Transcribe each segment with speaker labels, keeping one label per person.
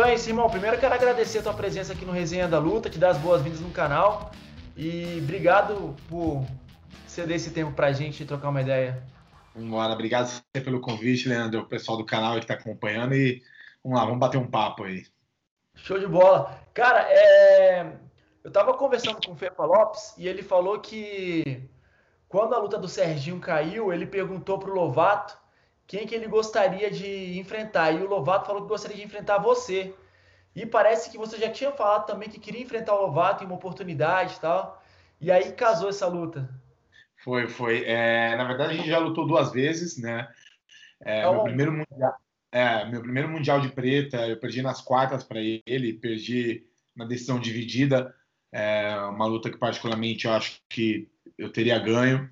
Speaker 1: Então é isso, irmão. Primeiro eu quero agradecer a tua presença aqui no Resenha da Luta, te dar as boas-vindas no canal. E obrigado por ceder esse tempo pra gente trocar uma ideia.
Speaker 2: Vambora, obrigado pelo convite, Leandro, o pessoal do canal que está acompanhando e vamos lá, vamos bater um papo aí.
Speaker 1: Show de bola. Cara, é... eu tava conversando com o Fepa Lopes e ele falou que quando a luta do Serginho caiu, ele perguntou pro Lovato quem que ele gostaria de enfrentar. E o Lovato falou que gostaria de enfrentar você. E parece que você já tinha falado também que queria enfrentar o Lovato em uma oportunidade e tal. E aí casou essa luta.
Speaker 2: Foi, foi. É, na verdade, a gente já lutou duas vezes, né? É, meu, primeiro mundial, é, meu primeiro mundial de preta, eu perdi nas quartas para ele, perdi na decisão dividida. É, uma luta que, particularmente, eu acho que eu teria ganho.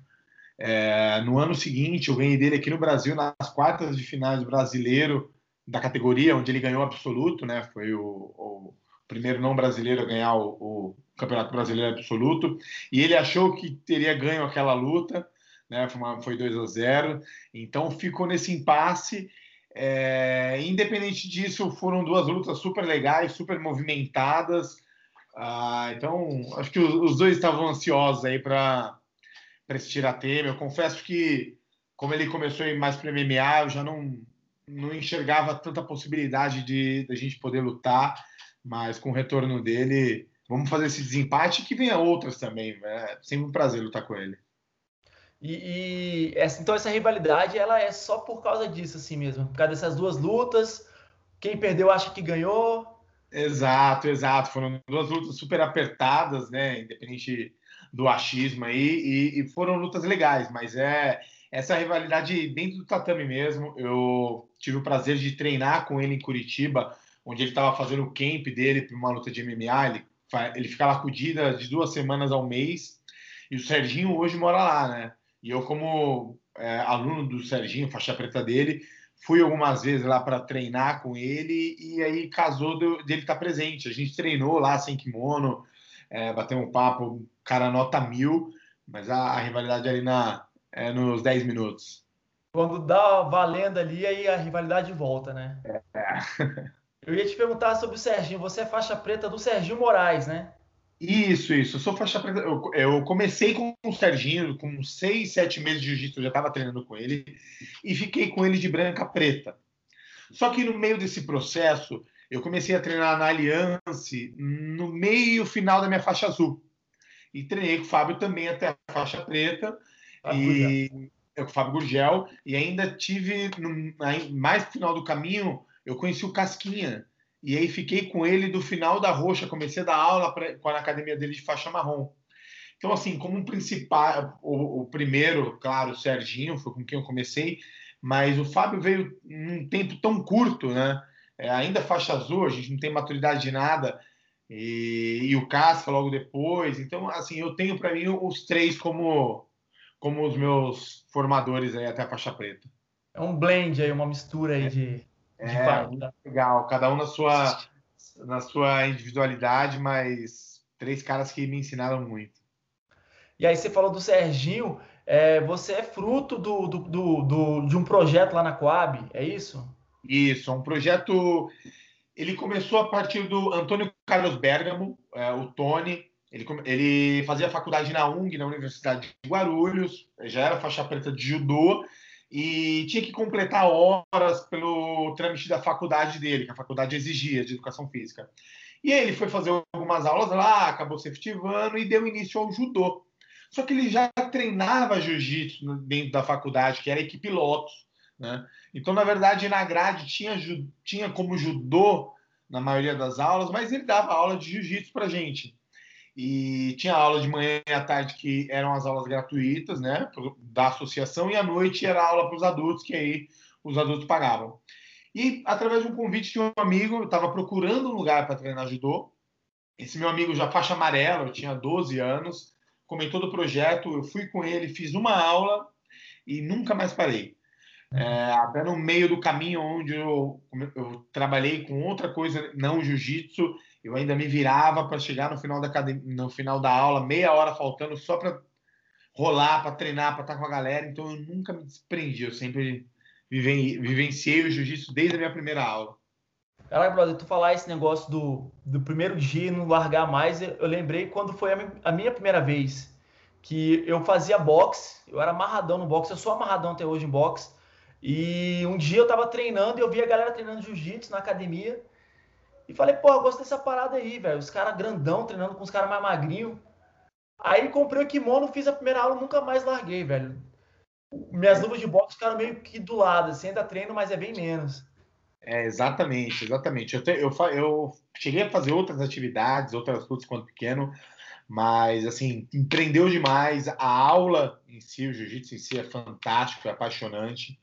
Speaker 2: É, no ano seguinte, eu ganhei dele aqui no Brasil, nas quartas de finais brasileiro da categoria, onde ele ganhou absoluto, né? Foi o, o primeiro não brasileiro a ganhar o, o Campeonato Brasileiro Absoluto, e ele achou que teria ganho aquela luta, né? Foi, uma, foi 2 a 0, então ficou nesse impasse. É, independente disso, foram duas lutas super legais, super movimentadas. Ah, então, acho que os, os dois estavam ansiosos aí para esse tiratema. Eu confesso que, como ele começou a ir mais para MMA, eu já não, não enxergava tanta possibilidade de, de a gente poder lutar, mas com o retorno dele, vamos fazer esse desempate que venha outras também. É sempre um prazer lutar com ele.
Speaker 1: E, e essa, então essa rivalidade ela é só por causa disso assim mesmo, por causa dessas duas lutas. Quem perdeu acha que ganhou.
Speaker 2: Exato, exato. Foram duas lutas super apertadas, né? Independente do achismo aí, e, e foram lutas legais, mas é essa rivalidade dentro do tatame mesmo. Eu tive o prazer de treinar com ele em Curitiba, onde ele estava fazendo o camp dele para uma luta de MMA. Ele ele fica lá acudida de duas semanas ao mês. E o Serginho hoje mora lá, né? E eu, como é, aluno do Serginho, faixa preta dele, fui algumas vezes lá para treinar com ele e aí casou dele estar tá presente. A gente treinou lá sem kimono, é, bateu um papo, cara nota mil, mas a, a rivalidade ali na, é, nos 10 minutos.
Speaker 1: Quando dá valendo ali, aí a rivalidade volta, né? É. Eu ia te perguntar sobre o Serginho. Você é faixa preta do Serginho Moraes, né?
Speaker 2: Isso, isso. Eu sou faixa preta. Eu, eu comecei com o Serginho, com seis, sete meses de jiu-jitsu, eu já estava treinando com ele, e fiquei com ele de branca preta. Só que no meio desse processo, eu comecei a treinar na Aliança no meio final da minha faixa azul. E treinei com o Fábio também até a faixa preta. Ah, e eu com o Fábio Gurgel. E ainda tive, no, mais no final do caminho, eu conheci o Casquinha. E aí fiquei com ele do final da roxa, comecei a dar aula pra, com a academia dele de faixa marrom. Então, assim, como um principal, o, o, primeiro, claro, o Serginho, foi com quem eu comecei, mas o Fábio veio num tempo tão curto, né? É, ainda faixa azul, a gente não tem maturidade de nada, e, e o Casca logo depois. Então, assim, eu tenho para mim os três como, como os meus formadores aí até a faixa preta.
Speaker 1: É um blend aí, uma mistura aí é. de
Speaker 2: é, legal. Cada um na sua, na sua individualidade, mas três caras que me ensinaram muito.
Speaker 1: E aí você falou do Serginho, é, você é fruto do, do, do, do, de um projeto lá na Coab, é isso?
Speaker 2: Isso, um projeto. Ele começou a partir do Antônio Carlos Bergamo, é, o Tony. Ele, ele fazia faculdade na UNG, na Universidade de Guarulhos, já era faixa preta de judô, e tinha que completar horas pelo trâmite da faculdade dele, que a faculdade exigia de educação física. E ele foi fazer algumas aulas lá, acabou se efetivando e deu início ao judô. Só que ele já treinava jiu-jitsu dentro da faculdade, que era equipe Lotus. Né? Então, na verdade, na grade tinha, tinha como judô na maioria das aulas, mas ele dava aula de jiu-jitsu para gente. E tinha aula de manhã e à tarde que eram as aulas gratuitas, né, da associação, e à noite era aula para os adultos, que aí os adultos pagavam. E através de um convite de um amigo, eu estava procurando um lugar para treinar judô. Esse meu amigo já faixa amarela, eu tinha 12 anos, comentou do projeto, eu fui com ele, fiz uma aula e nunca mais parei. É, até no meio do caminho onde eu, eu trabalhei com outra coisa, não jiu-jitsu, eu ainda me virava para chegar no final da academia, no final da aula, meia hora faltando só para rolar, para treinar, para estar com a galera. Então eu nunca me desprendi, eu sempre vivenciei o jiu-jitsu desde a minha primeira aula.
Speaker 1: Caraca, brother, tu falar esse negócio do, do primeiro dia e não largar mais, eu, eu lembrei quando foi a, a, minha primeira vez que eu fazia boxe, eu era amarradão no boxe, eu sou amarradão até hoje em boxe, e um dia eu tava treinando e eu vi a galera treinando jiu-jitsu na academia, e falei, pô, eu gosto dessa parada aí, velho, os caras grandão treinando com os caras mais magrinhos. Aí comprei o kimono, fiz a primeira aula, nunca mais larguei, velho. Minhas luvas de boxe ficaram meio que do lado, assim, ainda treino, mas é bem menos.
Speaker 2: É, exatamente, exatamente. Eu, te, eu, eu cheguei a fazer outras atividades, outras coisas quando pequeno, mas assim, empreendeu demais. A aula em si, o jiu-jitsu em si é fantástico, é apaixonante.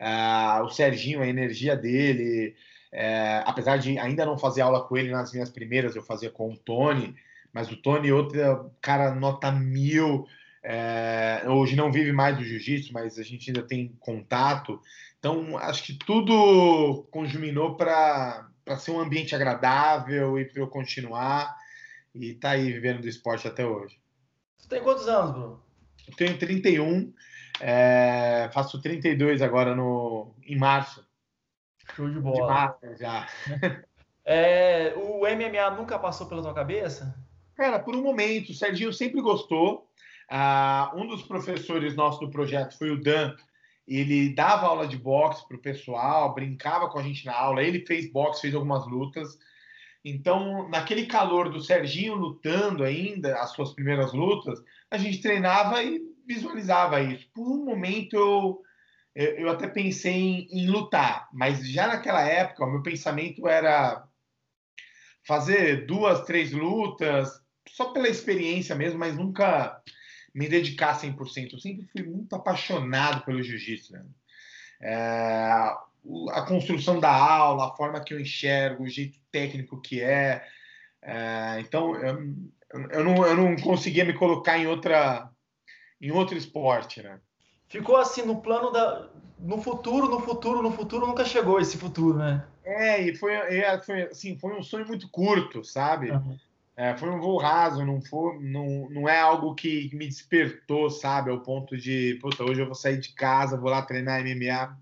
Speaker 2: Uh, o Serginho, a energia dele, é, apesar de ainda não fazer aula com ele nas minhas primeiras, eu fazia com o Tony, mas o Tony, outra cara, nota mil. É, hoje não vive mais do jiu-jitsu, mas a gente ainda tem contato. Então, acho que tudo conjuminou para ser um ambiente agradável e para eu continuar e tá aí vivendo do esporte até hoje.
Speaker 1: Você tem quantos anos, Bruno?
Speaker 2: Eu tenho 31, é, faço 32 agora no, em março.
Speaker 1: Show de bola. De março já. É, o MMA nunca passou pela tua cabeça?
Speaker 2: Cara, por um momento, o Serginho sempre gostou. Ah, um dos professores nossos do projeto foi o Dan, ele dava aula de boxe para o pessoal, brincava com a gente na aula, ele fez boxe, fez algumas lutas. Então, naquele calor do Serginho lutando ainda, as suas primeiras lutas, a gente treinava e visualizava isso. Por um momento eu, eu até pensei em, em lutar, mas já naquela época o meu pensamento era fazer duas, três lutas, só pela experiência mesmo, mas nunca me dedicar 100%. Eu sempre fui muito apaixonado pelo jiu-jitsu. Né? É, a construção da aula, a forma que eu enxergo, o jeito técnico que é. é então, eu, eu, não, eu não conseguia me colocar em outra em outro esporte, né?
Speaker 1: Ficou assim no plano da no futuro, no futuro, no futuro nunca chegou esse futuro, né?
Speaker 2: É, e foi, é, foi assim, foi um sonho muito curto, sabe? Uhum. É, foi um voo raso, não, foi, não, não é algo que me despertou, sabe? Ao ponto de, puta, hoje eu vou sair de casa, vou lá treinar MMA.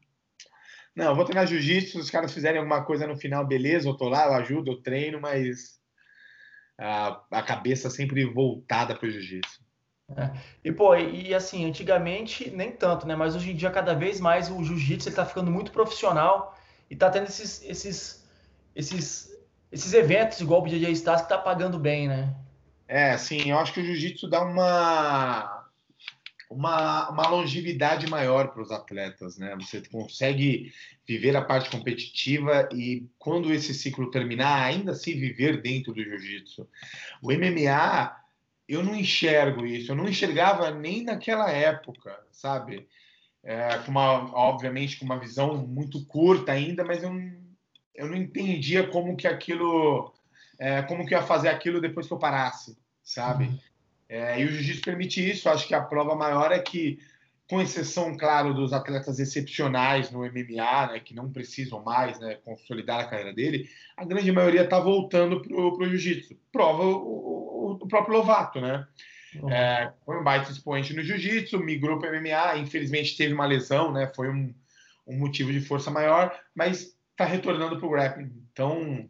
Speaker 2: Não, eu vou treinar jiu-jitsu, se os caras fizerem alguma coisa no final, beleza, eu tô lá, eu ajudo, eu treino, mas a, a cabeça sempre voltada para o jiu-jitsu.
Speaker 1: É. E, pô, e assim, antigamente nem tanto, né? Mas hoje em dia, cada vez mais o jiu-jitsu está ficando muito profissional e tá tendo esses, esses, esses esses eventos, igual o DJ Stars, que tá pagando bem, né?
Speaker 2: É, sim, eu acho que o jiu-jitsu dá uma, uma, uma longevidade maior para os atletas, né? Você consegue viver a parte competitiva e quando esse ciclo terminar, ainda se viver dentro do jiu-jitsu. O MMA, eu não enxergo isso, eu não enxergava nem naquela época, sabe? É, com uma, obviamente, com uma visão muito curta ainda, mas eu eu não entendia como que aquilo, é, como que ia fazer aquilo depois que eu parasse, sabe? É, e o jiu-jitsu permite isso. Acho que a prova maior é que, com exceção, claro, dos atletas excepcionais no MMA, né, que não precisam mais né, consolidar a carreira dele, a grande maioria está voltando para o jiu-jitsu. Prova o, o, próprio Lovato, né? Uhum. É, foi um baita expoente no jiu-jitsu, migrou para MMA, infelizmente teve uma lesão, né? Foi um, um motivo de força maior, mas está retornando para o grappling. Então,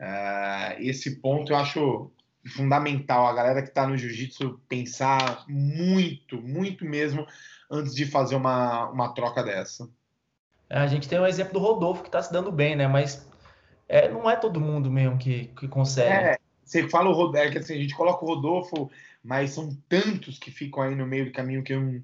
Speaker 2: uh, esse ponto eu acho fundamental. A galera que está no jiu-jitsu pensar muito, muito mesmo antes de fazer uma, uma troca dessa.
Speaker 1: É, a gente tem o exemplo do Rodolfo que está se dando bem, né? Mas é, não é todo mundo mesmo que, que consegue. É,
Speaker 2: você fala o Rodolfo, é que assim, a gente coloca o Rodolfo, mas são tantos que ficam aí no meio do caminho que eu,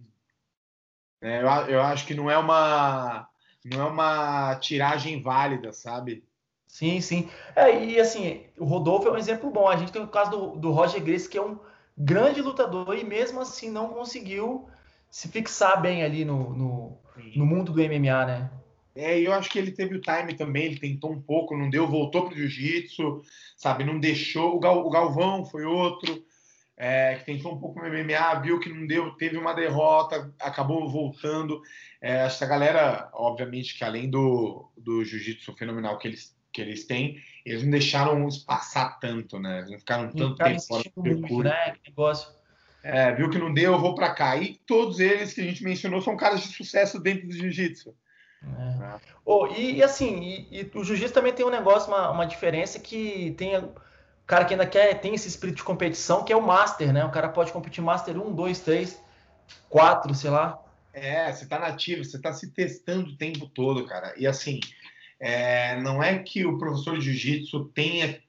Speaker 2: é, eu, eu acho que não é uma não é uma tiragem válida, sabe?
Speaker 1: Sim, sim. É, e assim, o Rodolfo é um exemplo bom. A gente tem o caso do, do Roger Grace, que é um grande lutador e mesmo assim não conseguiu se fixar bem ali no, no, no mundo do MMA, né?
Speaker 2: É, eu acho que ele teve o time também, ele tentou um pouco, não deu, voltou pro jiu-jitsu, sabe, não deixou. O, Gal, o Galvão foi outro, é, que tentou um pouco no MMA, viu que não deu, teve uma derrota, acabou voltando. É, essa galera, obviamente, que além do, do jiu-jitsu fenomenal que eles, que eles têm, eles não deixaram passar tanto, né? Eles não ficaram tanto tempo fora do percurso. Né? negócio. É, viu que não deu, eu vou para cá. E todos eles que a gente mencionou são caras de sucesso dentro do jiu-jitsu.
Speaker 1: Oh, e, e, assim, e, e o jiu-jitsu também tem um negócio, uma, uma diferença que tem o cara que ainda quer, tem esse espírito de competição, que é o Master, né? O cara pode competir Master 1, 2, 3, 4, sei lá.
Speaker 2: É, você tá nativo, você tá se testando o tempo todo, cara. E assim, é, não é que o professor de jiu-jitsu tenha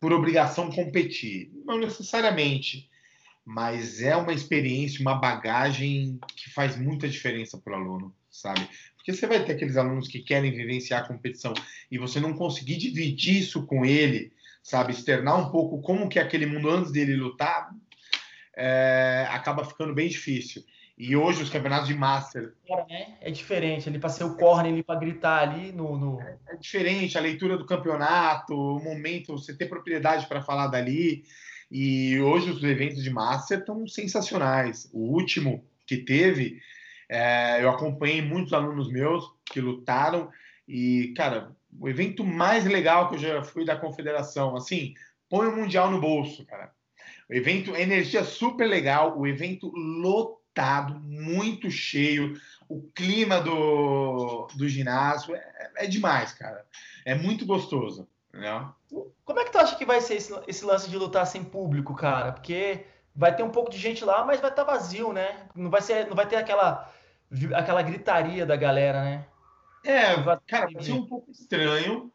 Speaker 2: por obrigação competir, não necessariamente, mas é uma experiência, uma bagagem que faz muita diferença para o aluno, sabe? Porque você vai ter aqueles alunos que querem vivenciar a competição e você não conseguir dividir isso com ele, sabe? Externar um pouco como que é aquele mundo antes dele lutar, é, acaba ficando bem difícil. E hoje os campeonatos de Master.
Speaker 1: Né? É diferente, ele para ser o corner, ele para gritar ali no. no...
Speaker 2: É, é, diferente a leitura do campeonato, o momento, você ter propriedade para falar dali. E hoje os eventos de Master estão sensacionais. O último que teve, é, eu acompanhei muitos alunos meus que lutaram. E, cara, o evento mais legal que eu já fui da confederação, assim, põe o Mundial no bolso, cara. O evento, energia super legal, o evento lotado lotado, muito cheio. O clima do, do ginásio é, é demais, cara. É muito gostoso. Né?
Speaker 1: Como é que tu acha que vai ser esse, esse, lance de lutar sem público, cara? Porque vai ter um pouco de gente lá, mas vai estar tá vazio, né? Não vai, ser, não vai ter aquela, aquela gritaria da galera, né?
Speaker 2: É, cara, vai ser um pouco estranho,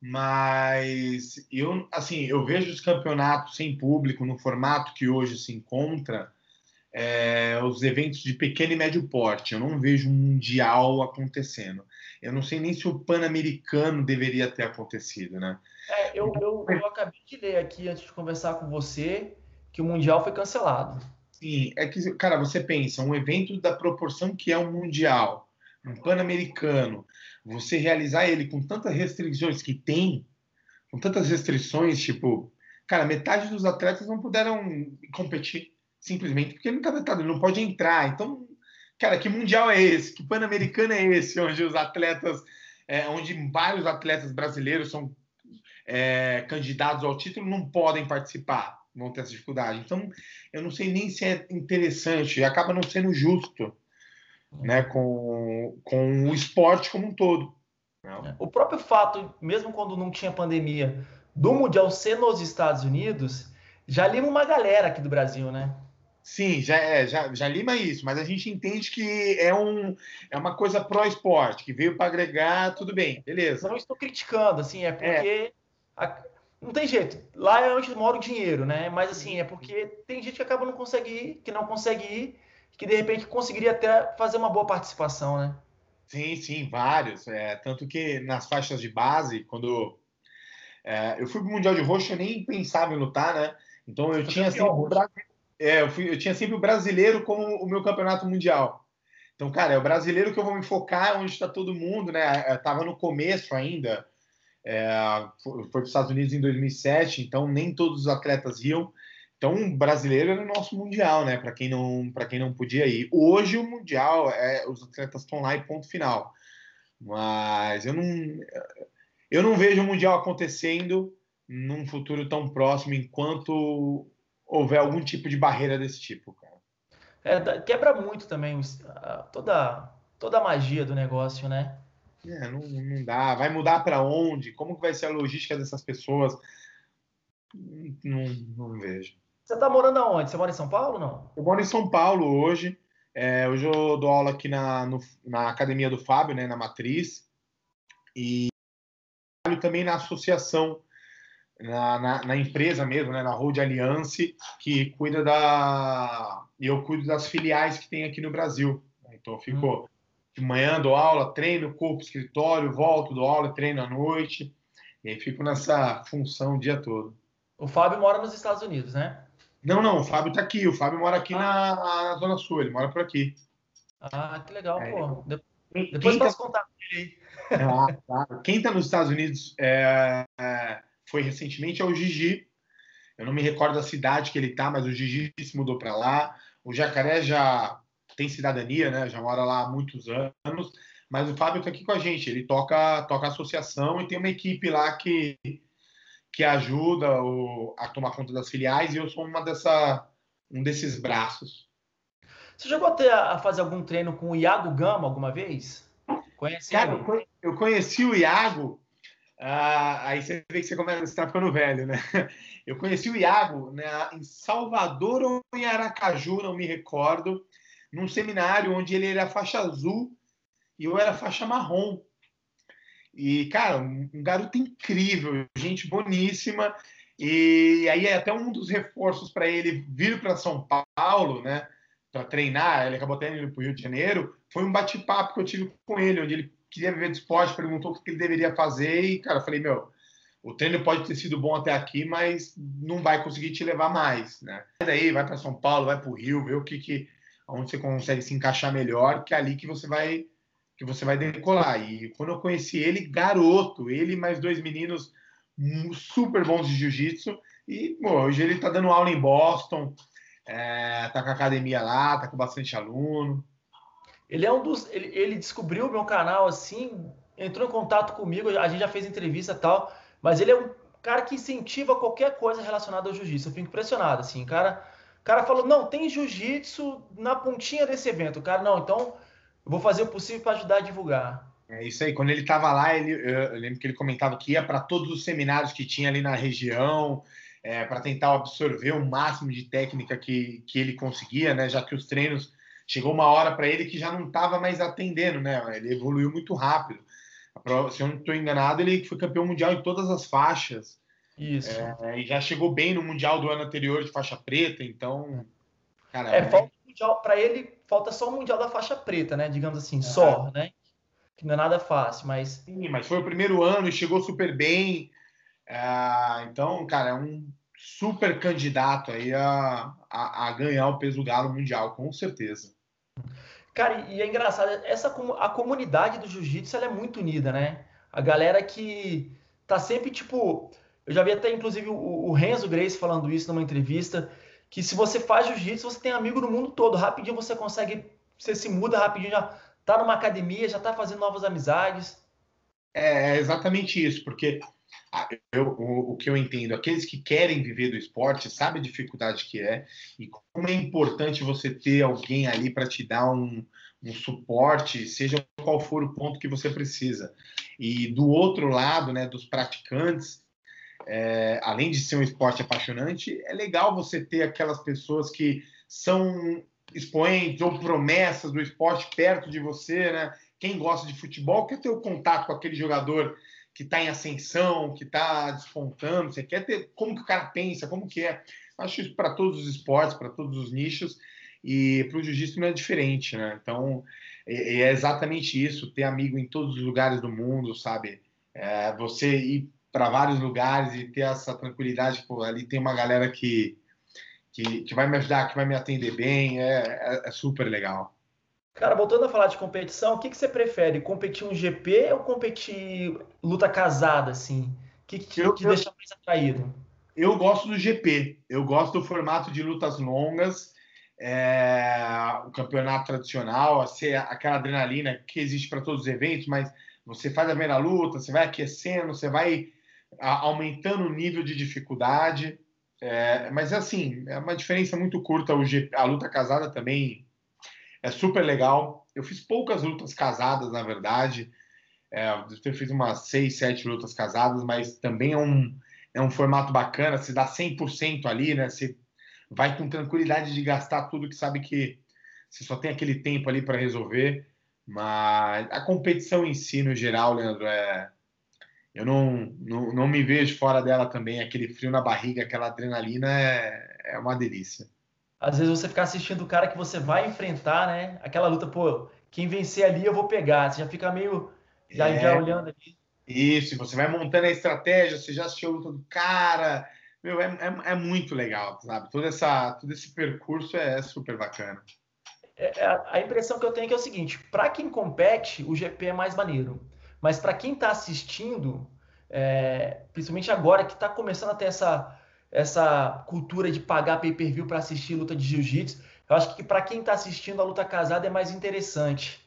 Speaker 2: mas eu, assim, eu vejo os campeonatos sem público no formato que hoje se encontra é, os eventos de pequeno e médio porte. Eu não vejo um mundial acontecendo. Eu não sei nem se o Pan-Americano deveria ter acontecido, né?
Speaker 1: É, eu, eu, eu, acabei de ler aqui antes de conversar com você que o mundial foi cancelado.
Speaker 2: Sim, é que, cara, você pensa, um evento da proporção que é um mundial, um Pan-Americano, você realizar ele com tantas restrições que tem, com tantas restrições, tipo, cara, metade dos atletas não puderam competir simplesmente porque não está vetado, não pode entrar. Então, cara, que mundial é esse? Que pan-americano é esse? Onde os atletas, é, onde vários atletas brasileiros são é, candidatos ao título, não podem participar, vão ter essa dificuldade. Então, eu não sei nem se é interessante, acaba não sendo justo né, com, com o esporte como um todo.
Speaker 1: Não. O próprio fato, mesmo quando não tinha pandemia, do Mundial ser nos Estados Unidos, já lima uma galera aqui do Brasil, né?
Speaker 2: Sim, já, é, já, já lima isso, mas a gente entende que é, um, é uma coisa pró-esporte, que veio para agregar, tudo bem, beleza.
Speaker 1: Não estou criticando, assim, é porque é. A, não tem jeito. Lá é onde mora o dinheiro, né? Mas assim, é porque tem gente que acaba não consegue ir, que não consegue ir, que de repente conseguiria até fazer uma boa participação, né?
Speaker 2: Sim, sim, vários. É, tanto que nas faixas de base, quando é, eu fui pro Mundial de Roxo, eu nem pensava em lutar, né? Então eu tinha sempre o é, eu, fui, eu tinha sempre o brasileiro como o meu campeonato mundial. Então, cara, é o brasileiro que eu vou me focar, onde está todo mundo, né? Eu tava no começo ainda, é, foi para os Estados Unidos em 2007, então nem todos os atletas iam. Então, brasileiro era o nosso mundial, né? Para quem não, para quem não podia ir. Hoje o mundial é os atletas estão lá e ponto final. Mas eu não, eu não vejo o mundial acontecendo num futuro tão próximo enquanto houver algum tipo de barreira desse tipo, cara.
Speaker 1: É, quebra muito também toda, toda a magia do negócio, né?
Speaker 2: É, não, não dá. Vai mudar para onde? Como que vai ser a logística dessas pessoas? Não, não vejo.
Speaker 1: Você tá morando aonde? Você mora em São Paulo não?
Speaker 2: Eu moro em São Paulo hoje. É, hoje eu dou aula aqui na, no, na academia do Fábio, né, na Matriz. E também na associação na, na, na, empresa mesmo, né, na Road Alliance, que cuida da. E eu cuido das filiais que tem aqui no Brasil. Então, ficou hum. De manhã, dou aula, treino, corpo, escritório, volto, dou aula, treino à noite. E aí fico nessa função o dia todo.
Speaker 1: O Fábio mora nos Estados Unidos, né?
Speaker 2: Não, não, o Fábio está aqui. O Fábio mora aqui ah. na, na, Zona Sul, ele mora por aqui.
Speaker 1: Ah, que legal, é, pô. De... Depois posso tá... contar com ele
Speaker 2: aí. Ah, claro. Quem está nos Estados Unidos é, é foi recentemente é o Gigi. Eu não me recordo da cidade que ele está, mas o Gigi se mudou para lá. O Jacaré já tem cidadania, né? Já mora lá há muitos anos. Mas o Fábio está aqui com a gente. Ele toca, toca associação e tem uma equipe lá que, que ajuda o, a tomar conta das filiais. E eu sou uma dessa, um desses braços.
Speaker 1: Você chegou a, a fazer algum treino com o Iago Gama alguma vez? Conhece
Speaker 2: Cara, ele? eu conheci o Iago. Ah, aí você vê que você começa a estar ficando velho, né? Eu conheci o Iago né, em Salvador ou em Aracaju, não me recordo, num seminário onde ele era faixa azul e eu era faixa marrom. E, cara, um, garoto incrível, gente boníssima. E aí, até um dos reforços para ele vir para São Paulo, né, para treinar, ele acabou até indo para o Rio de Janeiro, foi um bate-papo que eu tive com ele, onde ele queria viver de esporte, perguntou o que ele deveria fazer. E, cara, eu falei, meu, o treino pode ter sido bom até aqui, mas não vai conseguir te levar mais, né? Daí vai para São Paulo, vai para o Rio, ver o que, que onde você consegue se encaixar melhor, que é ali que você vai que você vai decolar. E quando eu conheci ele, garoto, ele mais dois meninos super bons de jiu-jitsu. E pô, hoje ele está dando aula em Boston, é, tá com a academia lá, tá com bastante aluno.
Speaker 1: Ele é um dos. Ele, ele descobriu o meu canal assim, entrou em contato comigo, a gente já fez entrevista tal, mas ele é um cara que incentiva qualquer coisa relacionada ao jiu-jitsu. Eu fico impressionado, assim, cara. O cara falou, não, tem jiu-jitsu na pontinha desse evento. O cara, não, então vou fazer o possível para ajudar a divulgar.
Speaker 2: É isso aí. Quando ele estava lá, ele, eu lembro que ele comentava que ia para todos os seminários que tinha ali na região, é, para tentar absorver o máximo de técnica que, que ele conseguia, né? Já que os treinos chegou uma hora para ele que já não estava mais atendendo, né? Ele evoluiu muito rápido. Se eu não estou enganado, ele foi campeão mundial em todas as faixas.
Speaker 1: Isso.
Speaker 2: É, e já chegou bem no mundial do ano anterior de faixa preta, então.
Speaker 1: Cara, é, falta mundial para ele falta só o Mundial da faixa preta, né? Digamos assim, é. só, né? Que não é nada fácil, mas.
Speaker 2: Sim, mas foi o primeiro ano e chegou super bem. É, então, cara, é um super candidato aí a, a, a, ganhar o peso galo mundial, com certeza.
Speaker 1: Cara, e é engraçado, essa a comunidade do jiu-jitsu é muito unida, né? A galera que tá sempre tipo. Eu já vi até, inclusive, o, o Renzo Grace falando isso numa entrevista que se você faz jiu-jitsu, você tem amigo no mundo todo. Rapidinho você consegue, você se muda rapidinho, já tá numa academia, já tá fazendo novas amizades.
Speaker 2: É, é exatamente isso, porque eu, o, o, que eu entendo, aqueles que querem viver do esporte sabem a dificuldade que é e como é importante você ter alguém ali para te dar um, um suporte, seja qual for o ponto que você precisa. E do outro lado, né, dos praticantes, é, além de ser um esporte apaixonante, é legal você ter aquelas pessoas que são expoentes ou promessas do esporte perto de você, né? Quem gosta de futebol quer ter o contato com aquele jogador que está em ascensão, que está despontando, você quer ter como que o cara pensa, como que é. Acho isso para todos os esportes, para todos os nichos, e para o jiu-jitsu não é diferente, né? Então, é, é, exatamente isso, ter amigo em todos os lugares do mundo, sabe? É, você ir para vários lugares e ter essa tranquilidade, pô, ali tem uma galera que, que, que vai me ajudar, que vai me atender bem, é, é, é super legal.
Speaker 1: Cara, voltando a falar de competição, o que, que você prefere? Competir um GP ou competir luta casada, assim? O que, que eu, te deixa mais atraído?
Speaker 2: Eu gosto do GP. Eu gosto do formato de lutas longas, é, o campeonato tradicional, assim, aquela adrenalina que existe para todos os eventos, mas você faz a primeira luta, você vai aquecendo, você vai aumentando o nível de dificuldade. É, mas assim, é uma diferença muito curta. O a luta casada também é super legal. Eu fiz poucas lutas casadas, na verdade. É, eu fiz umas seis, sete lutas casadas, mas também é um, é um formato bacana. Se dá 100% ali, né? Você vai com tranquilidade de gastar tudo que sabe que você só tem aquele tempo ali para resolver. Mas a competição em si, no geral, Leandro, é, eu não, não, não me vejo fora dela também. Aquele frio na barriga, aquela adrenalina é, é uma delícia.
Speaker 1: Às vezes você ficar assistindo o cara que você vai enfrentar, né? Aquela luta, pô, quem vencer ali eu vou pegar. Você já fica meio já, é, já olhando ali.
Speaker 2: Isso, você vai montando a estratégia, você já assistiu a luta do cara. Meu, é, é, é muito legal, sabe? Todo, essa, todo esse percurso é super bacana.
Speaker 1: É, é a impressão que eu tenho é, que é o seguinte: para quem compete, o GP é mais maneiro. Mas para quem está assistindo, é, principalmente agora que está começando a ter essa, essa cultura de pagar pay-per-view para assistir luta de jiu-jitsu, eu acho que para quem está assistindo a luta casada é mais interessante.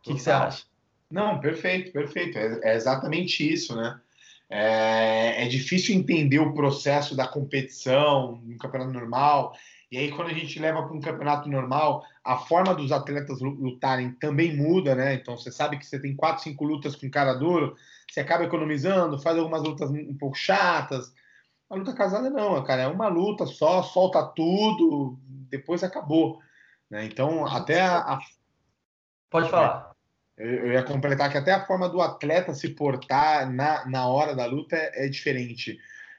Speaker 1: O que, você acha?
Speaker 2: Não, perfeito, perfeito. É, é exatamente isso, né? É, é, difícil entender o processo da competição no campeonato normal. E aí, quando a gente leva para um campeonato normal, a forma dos atletas lutarem também muda, né? Então você sabe que você tem quatro, cinco lutas com cara duro, você acaba economizando, faz algumas lutas um pouco chatas. A luta casada não, cara, é uma luta só, solta tudo, depois acabou. Né? Então, até a, a...
Speaker 1: Pode falar.
Speaker 2: Eu, ia completar que até a forma do atleta se portar na, na hora da luta é, é diferente.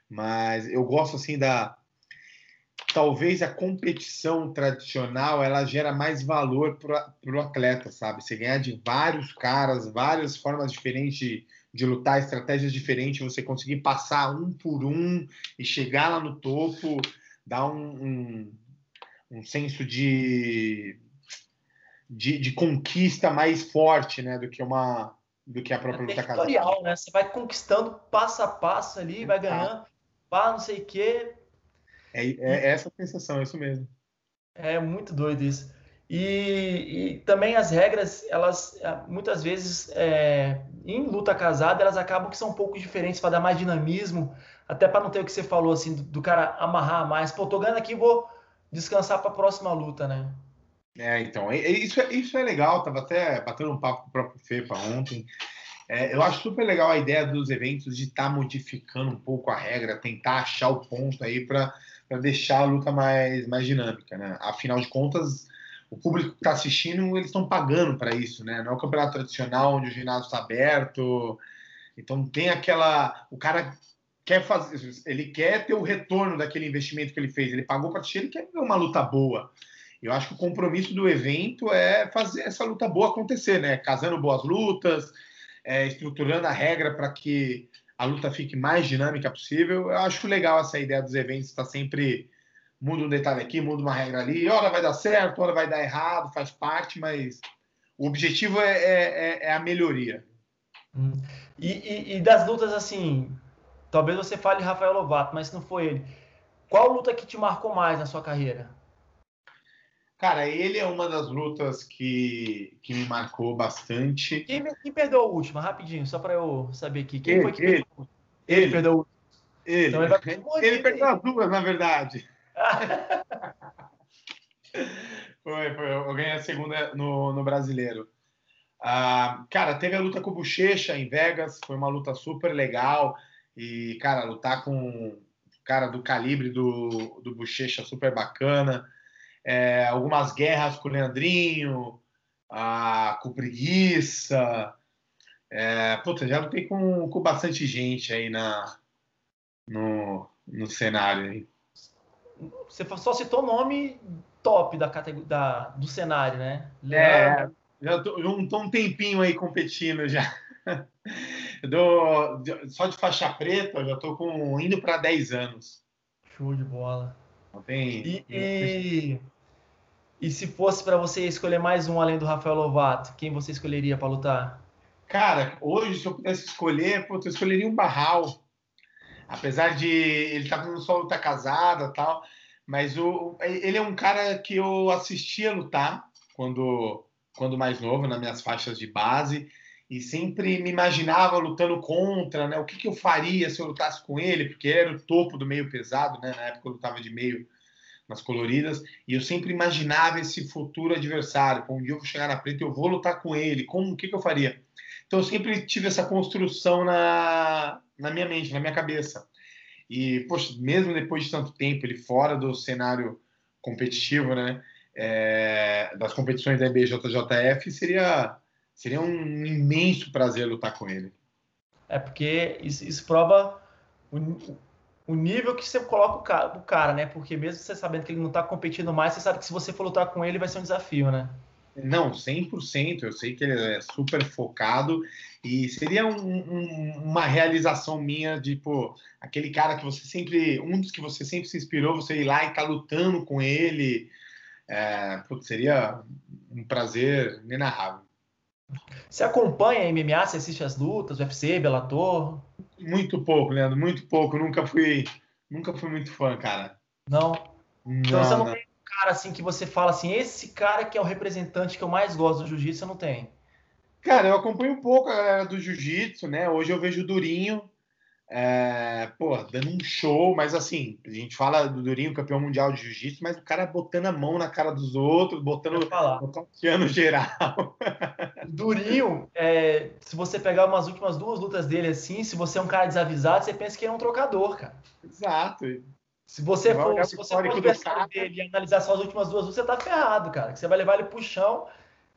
Speaker 2: Mas eu gosto assim da. Talvez a competição tradicional ela gera mais valor para o atleta, sabe? Você ganhar de vários caras, várias formas diferentes de, de lutar, estratégias diferentes, você conseguir passar um por um e chegar lá no topo, dá um, um, um senso de, de, de, conquista mais forte, né, do que uma do que a própria é luta
Speaker 1: casada. né? Você vai conquistando passo a passo ali, vai ganhando, pá, não sei o quê.
Speaker 2: É, é essa sensação, é isso mesmo.
Speaker 1: É muito doido isso. E, e, também as regras, elas é, muitas vezes é, em luta casada, elas acabam que são um pouco diferentes para dar mais dinamismo, até para não ter o que você falou assim, do, do, cara amarrar mais. Pô, tô ganhando aqui, vou descansar para a próxima luta, né?
Speaker 2: É, então, isso, é, isso é legal, tava até batendo um papo com o próprio Fepa ontem. É, eu acho super legal a ideia dos eventos de estar tá modificando um pouco a regra, tentar achar o ponto aí para deixar a luta mais, mais dinâmica, né? Afinal de contas, o público que está assistindo, eles estão pagando para isso, né? Não é o campeonato tradicional onde o ginásio está aberto. Então tem aquela. O cara quer fazer. Ele quer ter o retorno daquele investimento que ele fez. Ele pagou para assistir, ele quer ver uma luta boa. Eu acho que o compromisso do evento é fazer essa luta boa acontecer, né? Casando boas lutas, é, estruturando a regra para que a luta fique mais dinâmica possível. Eu acho legal essa ideia dos eventos estar tá sempre muda um detalhe aqui, muda uma regra ali, hora vai dar certo, hora vai dar errado, faz parte, mas o objetivo é, é, é, é a melhoria.
Speaker 1: Hum. E, e, e, das lutas, assim, talvez você fale Rafael Lovato, mas não foi ele. Qual luta que te marcou mais na sua carreira?
Speaker 2: Cara, ele é uma das lutas que, que me marcou bastante.
Speaker 1: Quem, quem perdeu a última? Rapidinho, só para eu saber aqui. Quem
Speaker 2: ele,
Speaker 1: foi que
Speaker 2: ele,
Speaker 1: perdeu? Ele, ele perdeu a última.
Speaker 2: Ele, então ele, vai... ele perdeu as duas, na verdade. foi, foi, eu ganhei a segunda no, no brasileiro. Ah, cara, teve a luta com o Bochecha em Vegas, foi uma luta super legal. E, cara, lutar com cara do calibre do, do Bochecha super bacana. É, algumas guerras com o Leandrinho, ah, com Preguiça. É, puta, já lutei com, com bastante gente aí na, no, no cenário. Aí.
Speaker 1: Você só citou o nome top da, da do cenário, né?
Speaker 2: É, já tô, não tô um tempinho aí competindo já. Dou, só de faixa preta, já tô com indo para 10 anos.
Speaker 1: Show de bola.
Speaker 2: Não tem.
Speaker 1: E, e, e se fosse para você escolher mais um além do Rafael Lovato, quem você escolheria para lutar?
Speaker 2: Cara, hoje, se eu pudesse escolher, eu escolheria um Barral apesar de ele estar tá fazendo só luta casada tal, mas o, ele é um cara que eu assistia lutar quando, quando mais novo, nas minhas faixas de base, e sempre me imaginava lutando contra, né? O que, que eu faria se eu lutasse com ele, porque ele era o topo do meio pesado, né? Na época eu lutava de meio nas coloridas, e eu sempre imaginava esse futuro adversário. Um dia eu vou chegar na preta eu vou lutar com ele, como, o que, que eu faria? Então eu sempre tive essa construção na, na minha mente, na minha cabeça. E, poxa, mesmo depois de tanto tempo, ele fora do cenário competitivo, né? É, das competições da IBJJF, seria, seria um imenso prazer lutar com ele.
Speaker 1: É porque isso, isso prova o, o, nível que você coloca o cara, o cara, né? Porque mesmo você sabendo que ele não está competindo mais, você sabe que se você for lutar com ele, vai ser um desafio, né?
Speaker 2: Não, 100%. Eu sei que ele é super focado e seria um, um, uma realização minha, tipo, aquele cara que você sempre, um dos que você sempre se inspirou, você ir lá e tá lutando com ele. É, putz, seria um prazer inenarrável.
Speaker 1: Você acompanha a MMA? Você assiste as lutas, UFC, Bellator?
Speaker 2: Muito pouco, Leandro, muito pouco. Nunca fui, nunca fui muito fã, cara.
Speaker 1: Não. Então você não, não tem um cara assim que você fala assim, esse cara que é o representante que eu mais gosto do jiu-jitsu, não tem?
Speaker 2: Cara, eu acompanho um pouco a galera do jiu-jitsu, né? Hoje eu vejo o Durinho. É, pô, dando um show, mas assim, a gente fala do Durinho, campeão mundial de jiu-jitsu, mas o cara botando a mão na cara dos outros, botando
Speaker 1: o geral. Durinho, é, se você pegar umas últimas duas lutas dele assim, se você é um cara desavisado, você pensa que ele é um trocador, cara.
Speaker 2: Exato.
Speaker 1: Se você for, se você for adversário dele e analisar só as últimas duas lutas, você tá ferrado, cara. Que você vai levar ele pro chão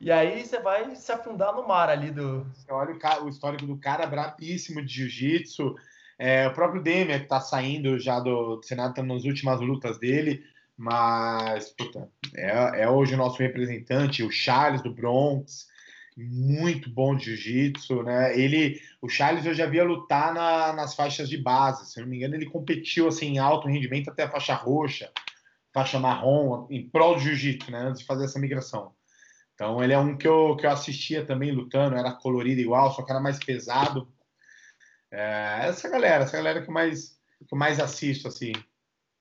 Speaker 1: e aí você vai se afundar no mar ali do.
Speaker 2: Você olha o, o histórico do cara, brabíssimo de jiu-jitsu. É, o próprio Demian, que está saindo já do, do Senado, está nas últimas lutas dele, mas puta, é, é, hoje o nosso representante, o Charles do Bronx, muito bom de jiu-jitsu, né? Ele, o Charles eu já via lutar na, nas faixas de base, se não me engano, ele competiu assim em alto rendimento até a faixa roxa, faixa marrom, em prol do jiu-jitsu, né? Antes de fazer essa migração. Então ele é um que eu, que eu assistia também lutando, era colorido igual, só que era mais pesado, é, essa galera, essa galera que eu mais, que mais assisto, assim.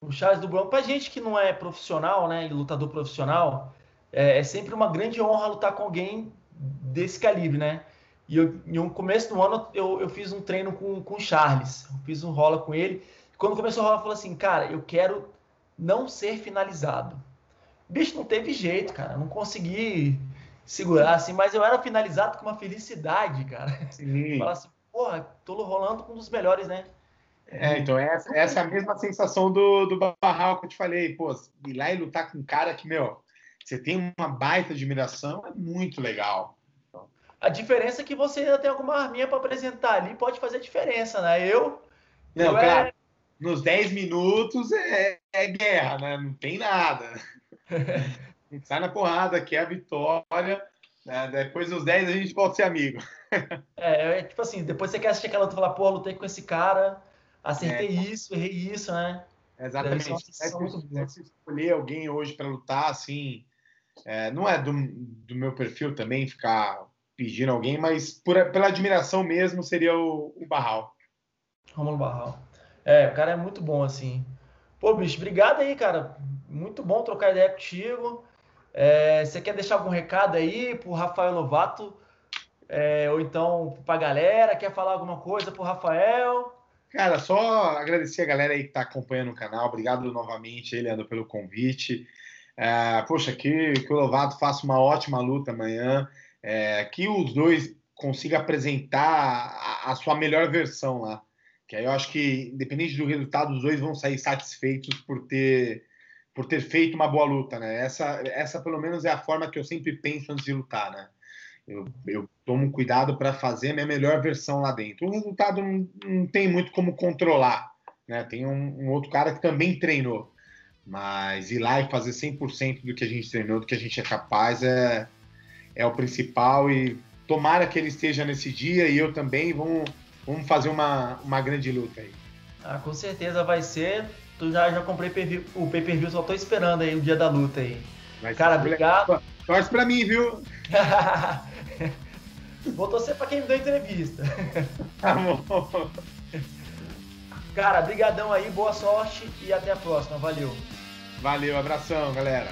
Speaker 1: O Charles do Bronx, pra gente que não é profissional, né, lutador profissional, é, é, sempre uma grande honra lutar com alguém desse calibre, né? E eu, no começo do ano eu, eu fiz um treino com, com o Charles, eu fiz um rola com ele. Quando começou o rola, eu falei assim, cara, eu quero não ser finalizado. Bicho, não teve jeito, cara, não consegui segurar assim, mas eu era finalizado com uma felicidade, cara. Sim. Falar assim, porra, tô rolando com um dos melhores, né?
Speaker 2: É, então essa, essa é a mesma sensação do, do Barral que eu te falei, pô, ir lá e lutar com um cara que, meu, você tem uma baita admiração, é muito legal.
Speaker 1: A diferença é que você ainda tem alguma arminha para apresentar ali, pode fazer diferença, né? Eu.
Speaker 2: Não, eu cara, é... nos 10 minutos é, é, guerra, né? Não tem nada. a gente sai na porrada, quer a vitória, né? depois dos 10 a gente volta a ser amigo.
Speaker 1: É, é tipo assim, depois você quer assistir aquela luta e falar, pô, lutei com esse cara, acertei é. isso, errei isso, né?
Speaker 2: Exatamente. É se escolher alguém hoje para lutar, assim, é, não é do, do meu perfil também ficar pedindo alguém, mas por, pela admiração mesmo seria o, o Barral.
Speaker 1: Romulo Barral. É, o cara é muito bom, assim. Pô, bicho, obrigado aí, cara. Muito bom trocar ideia contigo. É, você quer deixar algum recado aí pro Rafael Lovato? É, ou então para a galera, quer falar alguma coisa para o Rafael?
Speaker 2: Cara, só agradecer a galera aí que está acompanhando o canal. Obrigado novamente, Leandro, pelo convite. É, poxa, que, que o Lovato faça uma ótima luta amanhã. É, que os dois consigam apresentar a, a, sua melhor versão lá. Que aí eu acho que, independente do resultado, os dois vão sair satisfeitos por ter, por ter feito uma boa luta, né? Essa, essa, pelo menos, é a forma que eu sempre penso antes de lutar, né? Eu, eu tomo cuidado para fazer a minha melhor versão lá dentro. O resultado não, não tem muito como controlar. Né? Tem um, um, outro cara que também treinou. Mas ir lá e fazer 100% do que a gente treinou, do que a gente é capaz, é, é o principal. E tomara que ele esteja nesse dia e eu também. Vamos, vamos fazer uma, uma grande luta aí.
Speaker 1: Ah, com certeza vai ser. Tu já, já comprei o pay-per-view, só tô esperando aí o dia da luta aí. Vai Cara, obrigado.
Speaker 2: Torce pra mim, viu?
Speaker 1: Vou torcer pra quem me deu entrevista. Tá bom. Cara, brigadão aí, boa sorte e até a próxima. Valeu.
Speaker 2: Valeu, abração, galera.